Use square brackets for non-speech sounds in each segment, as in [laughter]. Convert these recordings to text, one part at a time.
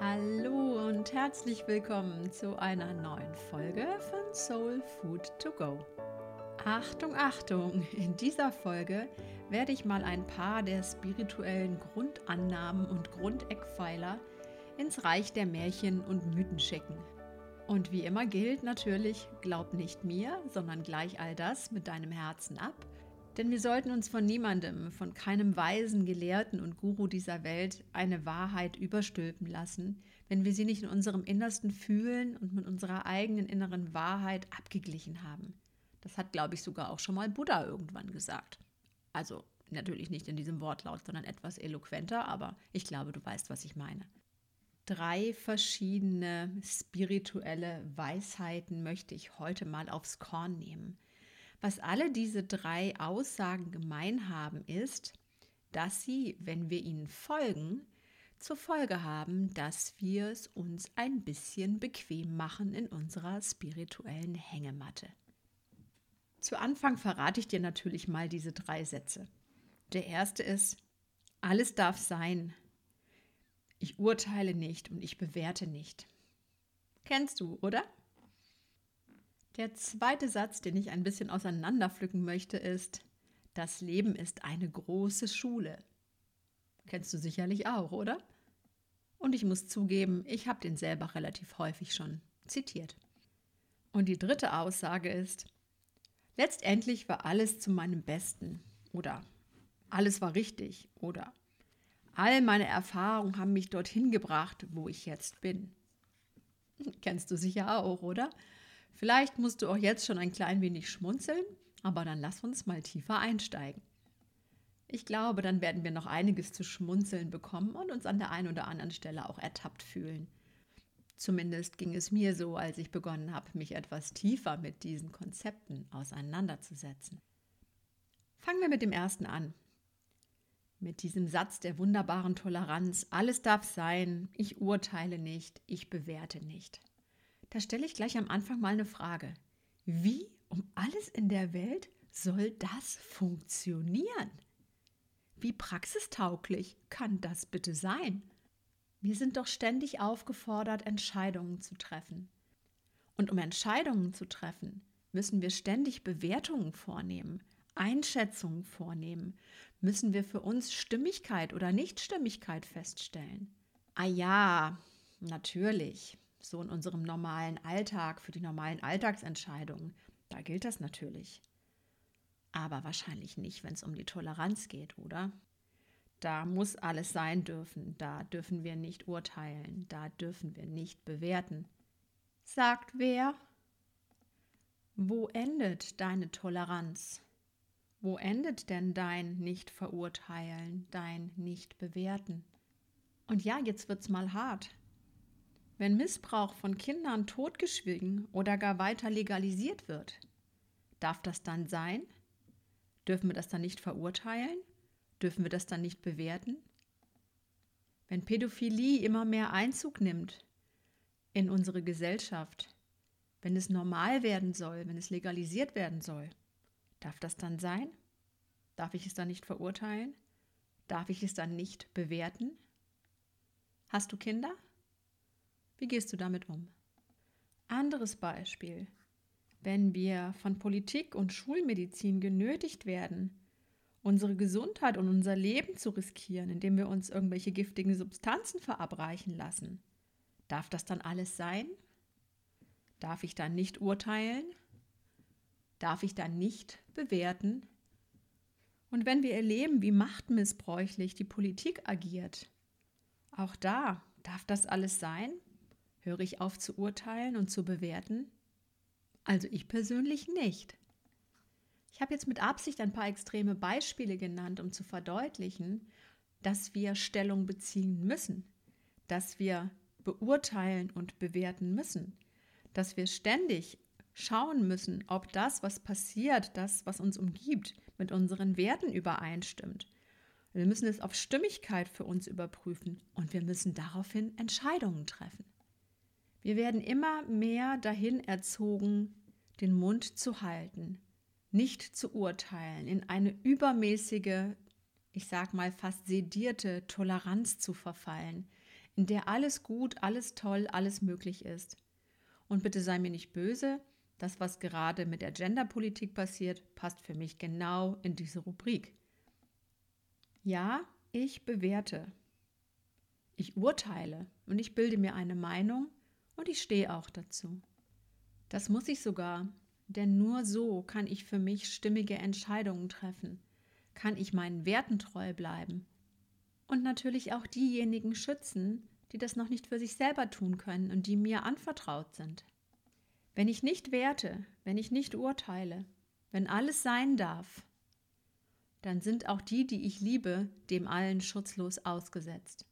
Hallo und herzlich willkommen zu einer neuen Folge von Soul Food to Go. Achtung, Achtung! In dieser Folge werde ich mal ein paar der spirituellen Grundannahmen und Grundeckpfeiler ins Reich der Märchen und Mythen schicken. Und wie immer gilt natürlich, glaub nicht mir, sondern gleich all das mit deinem Herzen ab denn wir sollten uns von niemandem, von keinem weisen Gelehrten und Guru dieser Welt eine Wahrheit überstülpen lassen, wenn wir sie nicht in unserem Innersten fühlen und mit unserer eigenen inneren Wahrheit abgeglichen haben. Das hat, glaube ich, sogar auch schon mal Buddha irgendwann gesagt. Also natürlich nicht in diesem Wortlaut, sondern etwas eloquenter, aber ich glaube, du weißt, was ich meine. Drei verschiedene spirituelle Weisheiten möchte ich heute mal aufs Korn nehmen. Was alle diese drei Aussagen gemein haben, ist, dass sie, wenn wir ihnen folgen, zur Folge haben, dass wir es uns ein bisschen bequem machen in unserer spirituellen Hängematte. Zu Anfang verrate ich dir natürlich mal diese drei Sätze. Der erste ist, alles darf sein. Ich urteile nicht und ich bewerte nicht. Kennst du, oder? Der zweite Satz, den ich ein bisschen auseinanderpflücken möchte, ist, das Leben ist eine große Schule. Kennst du sicherlich auch, oder? Und ich muss zugeben, ich habe den selber relativ häufig schon zitiert. Und die dritte Aussage ist, letztendlich war alles zu meinem Besten oder alles war richtig oder all meine Erfahrungen haben mich dorthin gebracht, wo ich jetzt bin. Kennst du sicher auch, oder? Vielleicht musst du auch jetzt schon ein klein wenig schmunzeln, aber dann lass uns mal tiefer einsteigen. Ich glaube, dann werden wir noch einiges zu schmunzeln bekommen und uns an der einen oder anderen Stelle auch ertappt fühlen. Zumindest ging es mir so, als ich begonnen habe, mich etwas tiefer mit diesen Konzepten auseinanderzusetzen. Fangen wir mit dem ersten an. Mit diesem Satz der wunderbaren Toleranz, alles darf sein, ich urteile nicht, ich bewerte nicht. Da stelle ich gleich am Anfang mal eine Frage. Wie um alles in der Welt soll das funktionieren? Wie praxistauglich kann das bitte sein? Wir sind doch ständig aufgefordert, Entscheidungen zu treffen. Und um Entscheidungen zu treffen, müssen wir ständig Bewertungen vornehmen, Einschätzungen vornehmen, müssen wir für uns Stimmigkeit oder Nichtstimmigkeit feststellen. Ah ja, natürlich so in unserem normalen Alltag, für die normalen Alltagsentscheidungen, da gilt das natürlich. Aber wahrscheinlich nicht, wenn es um die Toleranz geht, oder? Da muss alles sein dürfen, da dürfen wir nicht urteilen, da dürfen wir nicht bewerten. Sagt wer? Wo endet deine Toleranz? Wo endet denn dein Nicht-Verurteilen, dein Nicht-Bewerten? Und ja, jetzt wird's mal hart. Wenn Missbrauch von Kindern totgeschwiegen oder gar weiter legalisiert wird, darf das dann sein? Dürfen wir das dann nicht verurteilen? Dürfen wir das dann nicht bewerten? Wenn Pädophilie immer mehr Einzug nimmt in unsere Gesellschaft, wenn es normal werden soll, wenn es legalisiert werden soll, darf das dann sein? Darf ich es dann nicht verurteilen? Darf ich es dann nicht bewerten? Hast du Kinder? Wie gehst du damit um? Anderes Beispiel. Wenn wir von Politik und Schulmedizin genötigt werden, unsere Gesundheit und unser Leben zu riskieren, indem wir uns irgendwelche giftigen Substanzen verabreichen lassen, darf das dann alles sein? Darf ich dann nicht urteilen? Darf ich dann nicht bewerten? Und wenn wir erleben, wie machtmissbräuchlich die Politik agiert, auch da darf das alles sein? Höre ich auf zu urteilen und zu bewerten? Also ich persönlich nicht. Ich habe jetzt mit Absicht ein paar extreme Beispiele genannt, um zu verdeutlichen, dass wir Stellung beziehen müssen, dass wir beurteilen und bewerten müssen, dass wir ständig schauen müssen, ob das, was passiert, das, was uns umgibt, mit unseren Werten übereinstimmt. Wir müssen es auf Stimmigkeit für uns überprüfen und wir müssen daraufhin Entscheidungen treffen. Wir werden immer mehr dahin erzogen, den Mund zu halten, nicht zu urteilen, in eine übermäßige, ich sag mal fast sedierte Toleranz zu verfallen, in der alles gut, alles toll, alles möglich ist. Und bitte sei mir nicht böse, das, was gerade mit der Genderpolitik passiert, passt für mich genau in diese Rubrik. Ja, ich bewerte. Ich urteile und ich bilde mir eine Meinung und ich stehe auch dazu. Das muss ich sogar, denn nur so kann ich für mich stimmige Entscheidungen treffen, kann ich meinen Werten treu bleiben und natürlich auch diejenigen schützen, die das noch nicht für sich selber tun können und die mir anvertraut sind. Wenn ich nicht werte, wenn ich nicht urteile, wenn alles sein darf, dann sind auch die, die ich liebe, dem allen schutzlos ausgesetzt.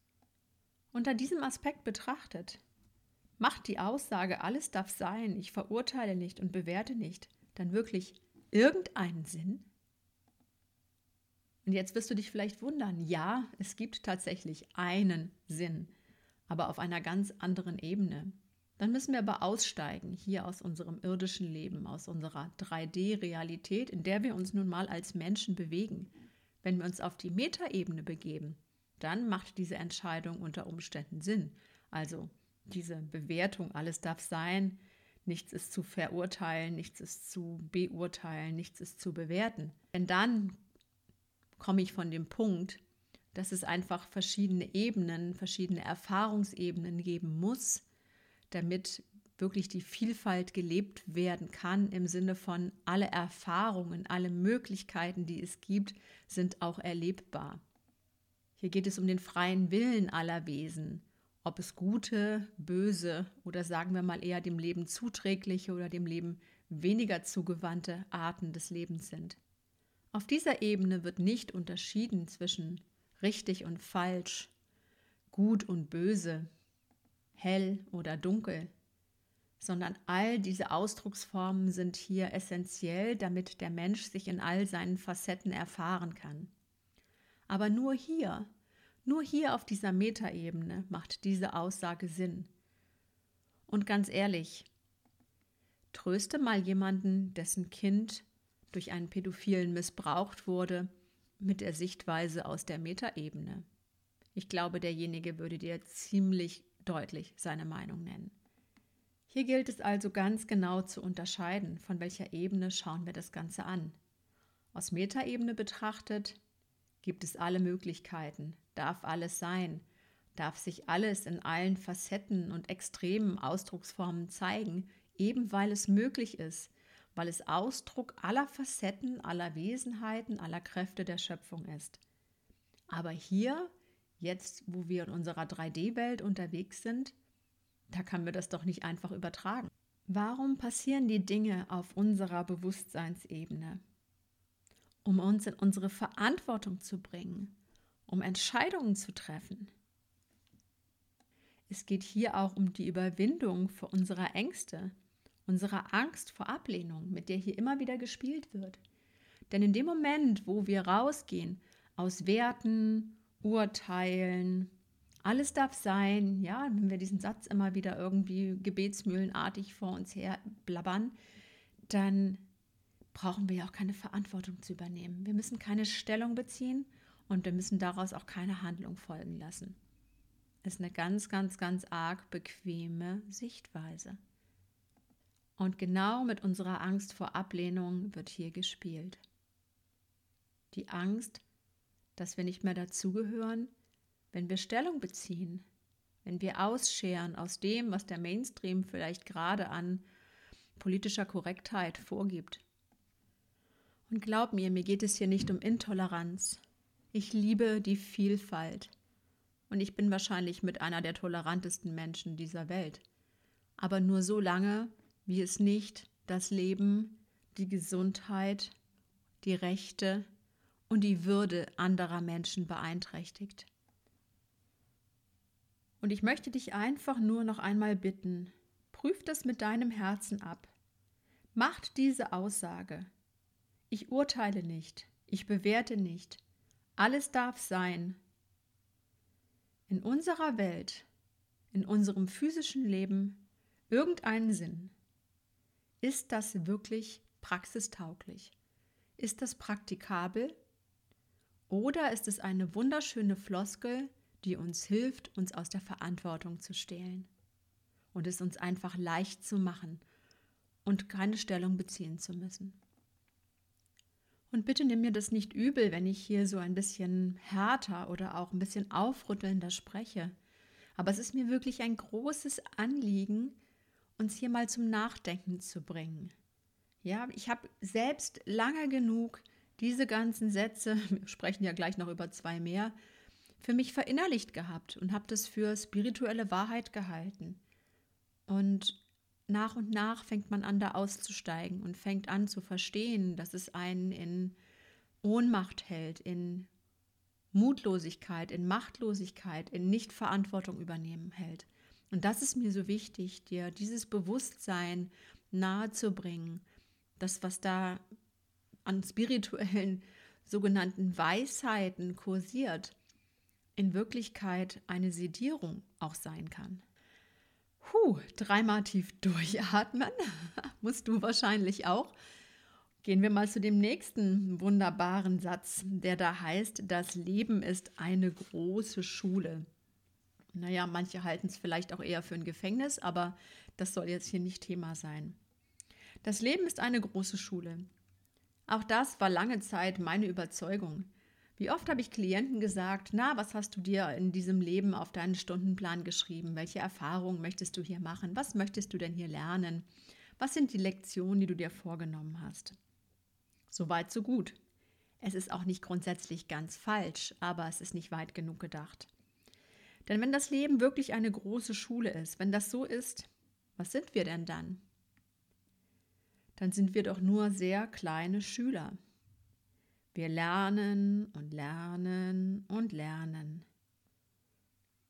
Unter diesem Aspekt betrachtet, macht die Aussage, alles darf sein, ich verurteile nicht und bewerte nicht, dann wirklich irgendeinen Sinn? Und jetzt wirst du dich vielleicht wundern, ja, es gibt tatsächlich einen Sinn, aber auf einer ganz anderen Ebene. Dann müssen wir aber aussteigen hier aus unserem irdischen Leben, aus unserer 3D-Realität, in der wir uns nun mal als Menschen bewegen. Wenn wir uns auf die Metaebene begeben, dann macht diese Entscheidung unter Umständen Sinn. Also diese Bewertung, alles darf sein, nichts ist zu verurteilen, nichts ist zu beurteilen, nichts ist zu bewerten. Denn dann komme ich von dem Punkt, dass es einfach verschiedene Ebenen, verschiedene Erfahrungsebenen geben muss, damit wirklich die Vielfalt gelebt werden kann im Sinne von alle Erfahrungen, alle Möglichkeiten, die es gibt, sind auch erlebbar. Hier geht es um den freien Willen aller Wesen, ob es gute, böse oder sagen wir mal eher dem Leben zuträgliche oder dem Leben weniger zugewandte Arten des Lebens sind. Auf dieser Ebene wird nicht unterschieden zwischen richtig und falsch, gut und böse, hell oder dunkel, sondern all diese Ausdrucksformen sind hier essentiell, damit der Mensch sich in all seinen Facetten erfahren kann. Aber nur hier, nur hier auf dieser Metaebene macht diese Aussage Sinn. Und ganz ehrlich, tröste mal jemanden, dessen Kind durch einen Pädophilen missbraucht wurde, mit der Sichtweise aus der Metaebene. Ich glaube, derjenige würde dir ziemlich deutlich seine Meinung nennen. Hier gilt es also ganz genau zu unterscheiden, von welcher Ebene schauen wir das Ganze an. Aus Metaebene betrachtet gibt es alle Möglichkeiten, darf alles sein, darf sich alles in allen Facetten und extremen Ausdrucksformen zeigen, eben weil es möglich ist, weil es Ausdruck aller Facetten, aller Wesenheiten, aller Kräfte der Schöpfung ist. Aber hier Jetzt, wo wir in unserer 3D-Welt unterwegs sind, da können wir das doch nicht einfach übertragen. Warum passieren die Dinge auf unserer Bewusstseinsebene? Um uns in unsere Verantwortung zu bringen, um Entscheidungen zu treffen. Es geht hier auch um die Überwindung unserer Ängste, unserer Angst vor Ablehnung, mit der hier immer wieder gespielt wird. Denn in dem Moment, wo wir rausgehen aus Werten, urteilen. Alles darf sein, ja, wenn wir diesen Satz immer wieder irgendwie gebetsmühlenartig vor uns her blabbern, dann brauchen wir ja auch keine Verantwortung zu übernehmen. Wir müssen keine Stellung beziehen und wir müssen daraus auch keine Handlung folgen lassen. Das ist eine ganz, ganz, ganz arg bequeme Sichtweise. Und genau mit unserer Angst vor Ablehnung wird hier gespielt. Die Angst dass wir nicht mehr dazugehören, wenn wir Stellung beziehen, wenn wir ausscheren aus dem, was der Mainstream vielleicht gerade an politischer Korrektheit vorgibt. Und glaub mir, mir geht es hier nicht um Intoleranz. Ich liebe die Vielfalt. Und ich bin wahrscheinlich mit einer der tolerantesten Menschen dieser Welt. Aber nur so lange, wie es nicht das Leben, die Gesundheit, die Rechte, und die Würde anderer Menschen beeinträchtigt. Und ich möchte dich einfach nur noch einmal bitten, prüf das mit deinem Herzen ab. Macht diese Aussage. Ich urteile nicht, ich bewerte nicht, alles darf sein. In unserer Welt, in unserem physischen Leben irgendeinen Sinn. Ist das wirklich praxistauglich? Ist das praktikabel? Oder ist es eine wunderschöne Floskel, die uns hilft, uns aus der Verantwortung zu stehlen und es uns einfach leicht zu machen und keine Stellung beziehen zu müssen. Und bitte nimm mir das nicht übel, wenn ich hier so ein bisschen härter oder auch ein bisschen aufrüttelnder spreche. Aber es ist mir wirklich ein großes Anliegen, uns hier mal zum Nachdenken zu bringen. Ja, ich habe selbst lange genug diese ganzen Sätze, [laughs] wir sprechen ja gleich noch über zwei mehr, für mich verinnerlicht gehabt und habe das für spirituelle Wahrheit gehalten. Und nach und nach fängt man an, da auszusteigen und fängt an zu verstehen, dass es einen in Ohnmacht hält, in Mutlosigkeit, in Machtlosigkeit, in Nichtverantwortung übernehmen hält. Und das ist mir so wichtig, dir dieses Bewusstsein nahezubringen, das, was da an spirituellen [laughs] sogenannten Weisheiten kursiert, in Wirklichkeit eine Sedierung auch sein kann. Puh, dreimal tief durchatmen. [laughs] Musst du wahrscheinlich auch. Gehen wir mal zu dem nächsten wunderbaren Satz, der da heißt, das Leben ist eine große Schule. Naja, manche halten es vielleicht auch eher für ein Gefängnis, aber das soll jetzt hier nicht Thema sein. Das Leben ist eine große Schule. Auch das war lange Zeit meine Überzeugung. Wie oft habe ich Klienten gesagt, na, was hast du dir in diesem Leben auf deinen Stundenplan geschrieben? Welche Erfahrungen möchtest du hier machen? Was möchtest du denn hier lernen? Was sind die Lektionen, die du dir vorgenommen hast? Soweit, so gut. Es ist auch nicht grundsätzlich ganz falsch, aber es ist nicht weit genug gedacht. Denn wenn das Leben wirklich eine große Schule ist, wenn das so ist, was sind wir denn dann? Dann sind wir doch nur sehr kleine Schüler. Wir lernen und lernen und lernen.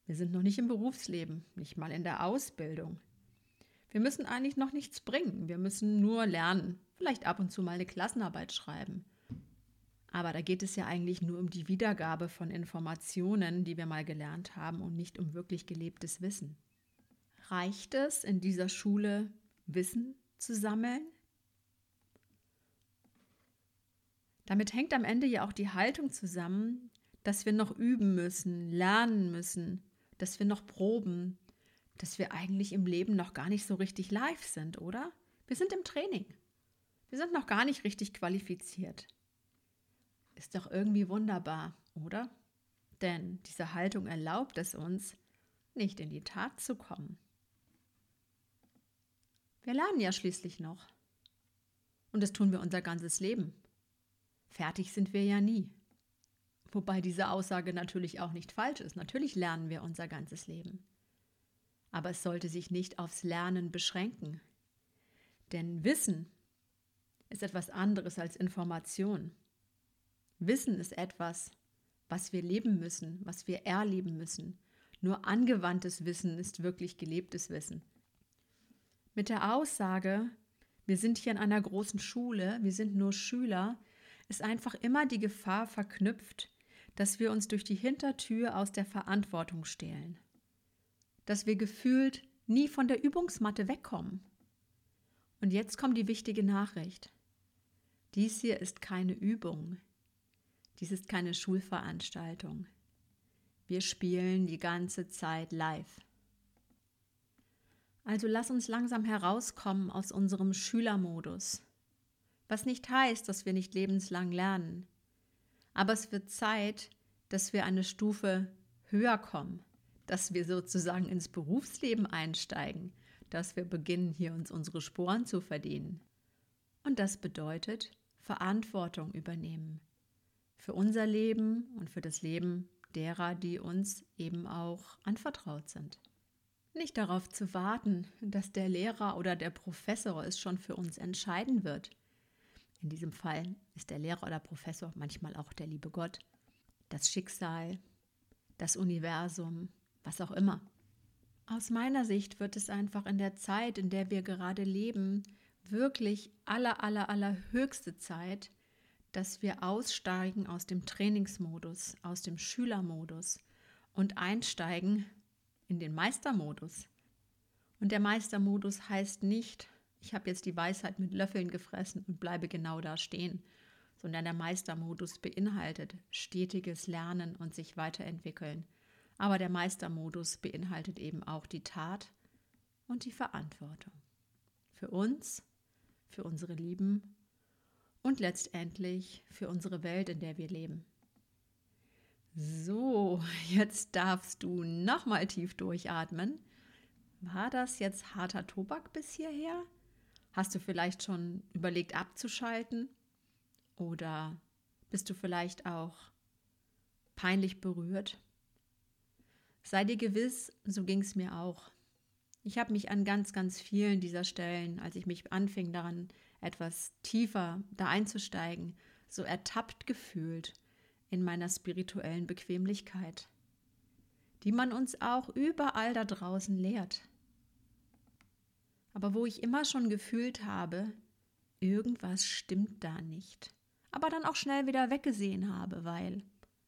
Wir sind noch nicht im Berufsleben, nicht mal in der Ausbildung. Wir müssen eigentlich noch nichts bringen. Wir müssen nur lernen, vielleicht ab und zu mal eine Klassenarbeit schreiben. Aber da geht es ja eigentlich nur um die Wiedergabe von Informationen, die wir mal gelernt haben und nicht um wirklich gelebtes Wissen. Reicht es in dieser Schule, Wissen zu sammeln? Damit hängt am Ende ja auch die Haltung zusammen, dass wir noch üben müssen, lernen müssen, dass wir noch proben, dass wir eigentlich im Leben noch gar nicht so richtig live sind, oder? Wir sind im Training. Wir sind noch gar nicht richtig qualifiziert. Ist doch irgendwie wunderbar, oder? Denn diese Haltung erlaubt es uns, nicht in die Tat zu kommen. Wir lernen ja schließlich noch. Und das tun wir unser ganzes Leben. Fertig sind wir ja nie. Wobei diese Aussage natürlich auch nicht falsch ist. Natürlich lernen wir unser ganzes Leben. Aber es sollte sich nicht aufs Lernen beschränken. Denn Wissen ist etwas anderes als Information. Wissen ist etwas, was wir leben müssen, was wir erleben müssen. Nur angewandtes Wissen ist wirklich gelebtes Wissen. Mit der Aussage, wir sind hier in einer großen Schule, wir sind nur Schüler, ist einfach immer die Gefahr verknüpft, dass wir uns durch die Hintertür aus der Verantwortung stehlen. Dass wir gefühlt nie von der Übungsmatte wegkommen. Und jetzt kommt die wichtige Nachricht. Dies hier ist keine Übung. Dies ist keine Schulveranstaltung. Wir spielen die ganze Zeit live. Also lass uns langsam herauskommen aus unserem Schülermodus was nicht heißt, dass wir nicht lebenslang lernen. Aber es wird Zeit, dass wir eine Stufe höher kommen, dass wir sozusagen ins Berufsleben einsteigen, dass wir beginnen, hier uns unsere Sporen zu verdienen. Und das bedeutet Verantwortung übernehmen für unser Leben und für das Leben derer, die uns eben auch anvertraut sind. Nicht darauf zu warten, dass der Lehrer oder der Professor es schon für uns entscheiden wird, in diesem Fall ist der Lehrer oder Professor manchmal auch der liebe Gott, das Schicksal, das Universum, was auch immer. Aus meiner Sicht wird es einfach in der Zeit, in der wir gerade leben, wirklich aller, aller, aller höchste Zeit, dass wir aussteigen aus dem Trainingsmodus, aus dem Schülermodus und einsteigen in den Meistermodus. Und der Meistermodus heißt nicht, ich habe jetzt die Weisheit mit Löffeln gefressen und bleibe genau da stehen, sondern der Meistermodus beinhaltet stetiges Lernen und sich weiterentwickeln, Aber der Meistermodus beinhaltet eben auch die Tat und die Verantwortung. Für uns, für unsere Lieben und letztendlich für unsere Welt, in der wir leben. So, jetzt darfst du nochmal tief durchatmen. War das jetzt harter Tobak bis hierher? Hast du vielleicht schon überlegt abzuschalten? Oder bist du vielleicht auch peinlich berührt? Sei dir gewiss, so ging es mir auch. Ich habe mich an ganz, ganz vielen dieser Stellen, als ich mich anfing daran, etwas tiefer da einzusteigen, so ertappt gefühlt in meiner spirituellen Bequemlichkeit, die man uns auch überall da draußen lehrt. Aber wo ich immer schon gefühlt habe, irgendwas stimmt da nicht, aber dann auch schnell wieder weggesehen habe, weil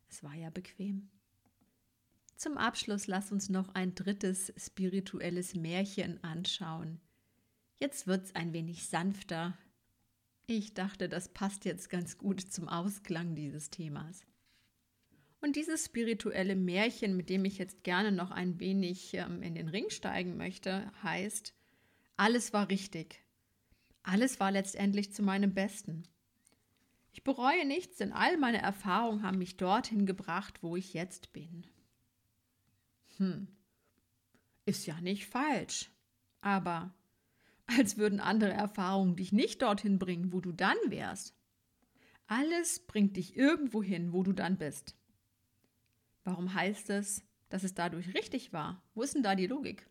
es war ja bequem. Zum Abschluss lass uns noch ein drittes spirituelles Märchen anschauen. Jetzt wird's ein wenig sanfter. Ich dachte, das passt jetzt ganz gut zum Ausklang dieses Themas. Und dieses spirituelle Märchen, mit dem ich jetzt gerne noch ein wenig ähm, in den Ring steigen möchte, heißt, alles war richtig. Alles war letztendlich zu meinem Besten. Ich bereue nichts, denn all meine Erfahrungen haben mich dorthin gebracht, wo ich jetzt bin. Hm, ist ja nicht falsch. Aber als würden andere Erfahrungen dich nicht dorthin bringen, wo du dann wärst. Alles bringt dich irgendwo hin, wo du dann bist. Warum heißt es, dass es dadurch richtig war? Wo ist denn da die Logik?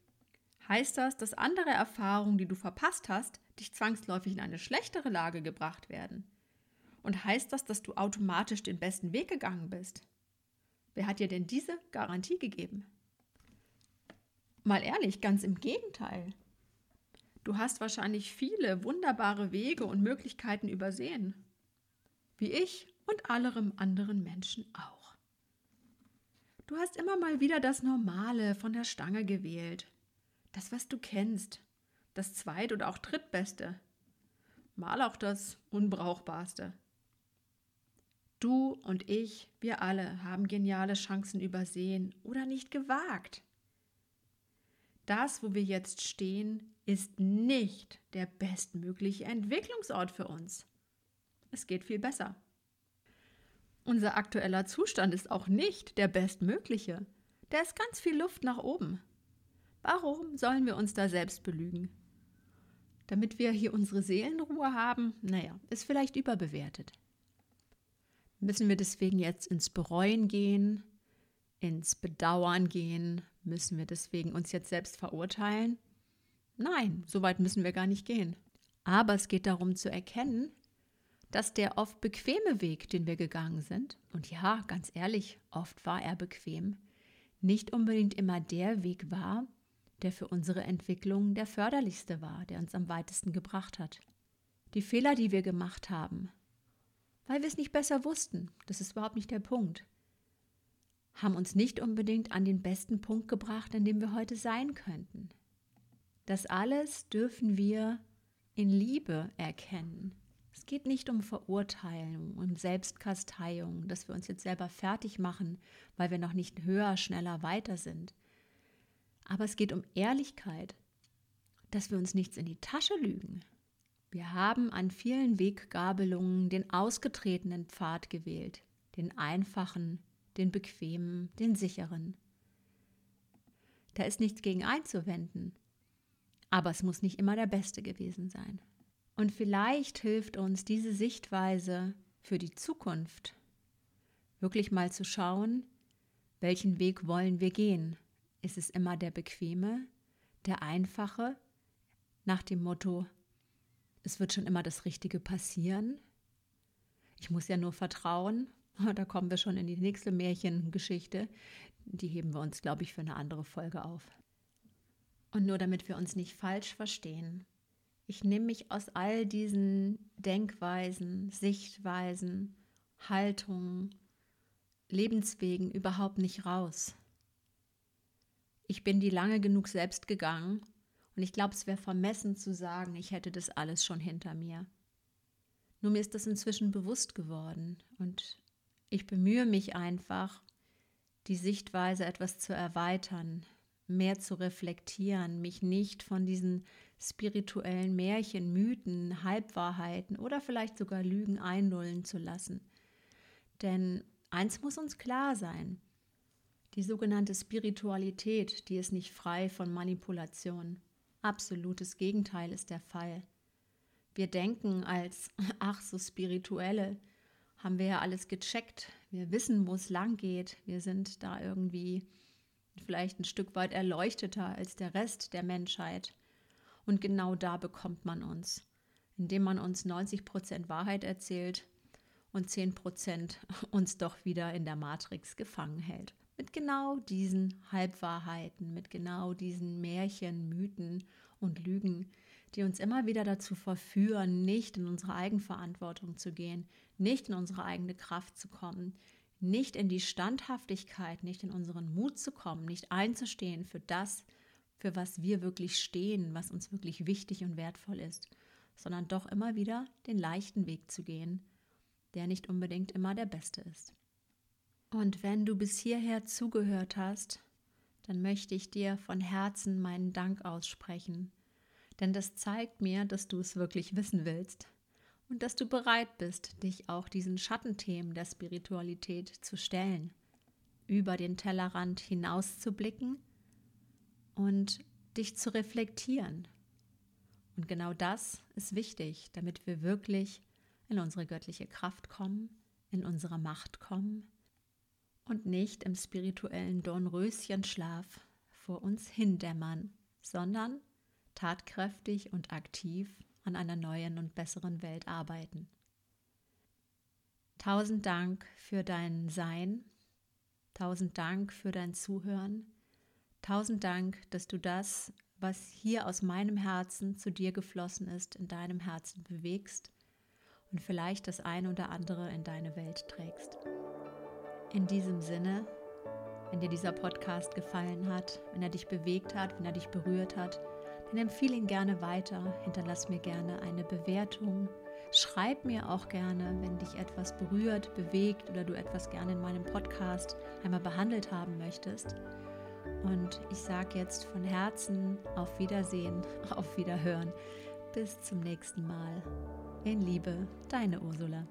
Heißt das, dass andere Erfahrungen, die du verpasst hast, dich zwangsläufig in eine schlechtere Lage gebracht werden? Und heißt das, dass du automatisch den besten Weg gegangen bist? Wer hat dir denn diese Garantie gegeben? Mal ehrlich, ganz im Gegenteil. Du hast wahrscheinlich viele wunderbare Wege und Möglichkeiten übersehen. Wie ich und allerem anderen Menschen auch. Du hast immer mal wieder das Normale von der Stange gewählt. Das, was du kennst. Das zweit- oder auch drittbeste. Mal auch das Unbrauchbarste. Du und ich, wir alle haben geniale Chancen übersehen oder nicht gewagt. Das, wo wir jetzt stehen, ist nicht der bestmögliche Entwicklungsort für uns. Es geht viel besser. Unser aktueller Zustand ist auch nicht der bestmögliche. Da ist ganz viel Luft nach oben. Warum sollen wir uns da selbst belügen? Damit wir hier unsere Seelenruhe haben, naja, ist vielleicht überbewertet. Müssen wir deswegen jetzt ins Bereuen gehen, ins Bedauern gehen? Müssen wir deswegen uns jetzt selbst verurteilen? Nein, so weit müssen wir gar nicht gehen. Aber es geht darum zu erkennen, dass der oft bequeme Weg, den wir gegangen sind, und ja, ganz ehrlich, oft war er bequem, nicht unbedingt immer der Weg war, der für unsere Entwicklung der förderlichste war, der uns am weitesten gebracht hat. Die Fehler, die wir gemacht haben, weil wir es nicht besser wussten, das ist überhaupt nicht der Punkt, haben uns nicht unbedingt an den besten Punkt gebracht, an dem wir heute sein könnten. Das alles dürfen wir in Liebe erkennen es geht nicht um Verurteilung und Selbstkasteiung, dass wir uns jetzt selber fertig machen, weil wir noch nicht höher, schneller, weiter sind. Aber es geht um Ehrlichkeit, dass wir uns nichts in die Tasche lügen. Wir haben an vielen Weggabelungen den ausgetretenen Pfad gewählt, den einfachen, den bequemen, den sicheren. Da ist nichts gegen einzuwenden, aber es muss nicht immer der beste gewesen sein. Und vielleicht hilft uns diese Sichtweise für die Zukunft, wirklich mal zu schauen, welchen Weg wollen wir gehen? Ist es immer der bequeme, der einfache, nach dem Motto, es wird schon immer das Richtige passieren? Ich muss ja nur vertrauen. [laughs] Da kommen wir schon in die nächste Märchengeschichte. Die heben wir uns, glaube ich, für eine andere Folge auf. Und nur damit wir uns nicht falsch verstehen, ich nehme mich aus all diesen Denkweisen, Sichtweisen, Haltungen, Lebenswegen überhaupt nicht raus. Ich bin die lange genug selbst gegangen und ich glaube, es wäre vermessen zu sagen, ich hätte das alles schon hinter mir. Nur mir ist das inzwischen bewusst geworden und ich bemühe mich einfach, die Sichtweise etwas zu erweitern, mehr zu reflektieren, mich nicht von diesen spirituellen Märchen, Mythen, Halbwahrheiten oder vielleicht sogar Lügen einlullen zu lassen. Denn eins muss uns klar sein, die sogenannte Spiritualität, die ist nicht frei von Manipulation. Absolutes Gegenteil ist der Fall. Wir denken als [laughs] ach so spirituelle, haben wir ja alles gecheckt. Wir wissen, wo es lang geht. Wir sind da irgendwie vielleicht ein Stück weit erleuchteter als der Rest der Menschheit. Und genau da bekommt man uns, indem man uns 90 Prozent Wahrheit erzählt und 10 Prozent [laughs] uns doch wieder in der Matrix gefangen hält. Mit genau diesen Halbwahrheiten, mit genau diesen Märchen, Mythen und Lügen, die uns immer wieder dazu verführen, nicht in unsere Eigenverantwortung zu gehen, nicht in unsere eigene Kraft zu kommen, nicht in die Standhaftigkeit, nicht in unseren Mut zu kommen, nicht einzustehen für das, für was wir wirklich stehen, was uns wirklich wichtig und wertvoll ist, sondern doch immer wieder den leichten Weg zu gehen, der nicht unbedingt immer der beste ist. Und wenn du bis hierher zugehört hast, dann möchte ich dir von Herzen meinen Dank aussprechen, denn das zeigt mir, dass du es wirklich wissen willst und dass du bereit bist, dich auch diesen Schattenthemen der Spiritualität zu stellen, über den Tellerrand hinauszublicken und dich zu reflektieren. Und genau das ist wichtig, damit wir wirklich in unsere göttliche Kraft kommen, in unsere Macht kommen und nicht im spirituellen Dornröschenschlaf vor uns hindämmern, sondern tatkräftig und aktiv an einer neuen und besseren Welt arbeiten. Tausend Dank für dein Sein, tausend Dank für dein Zuhören, tausend Dank, dass du das, was hier aus meinem Herzen zu dir geflossen ist, in deinem Herzen bewegst und vielleicht das eine oder andere in deine Welt trägst. In diesem Sinne, wenn dir dieser Podcast gefallen hat, wenn er dich bewegt hat, wenn er dich berührt hat, dann empfehle ihn gerne weiter, hinterlass mir gerne eine Bewertung. Schreib mir auch gerne, wenn dich etwas berührt, bewegt oder du etwas gerne in meinem Podcast einmal behandelt haben möchtest. Und ich sage jetzt von Herzen auf Wiedersehen, [laughs] auf Wiederhören. Bis zum nächsten Mal. In Liebe, deine Ursula.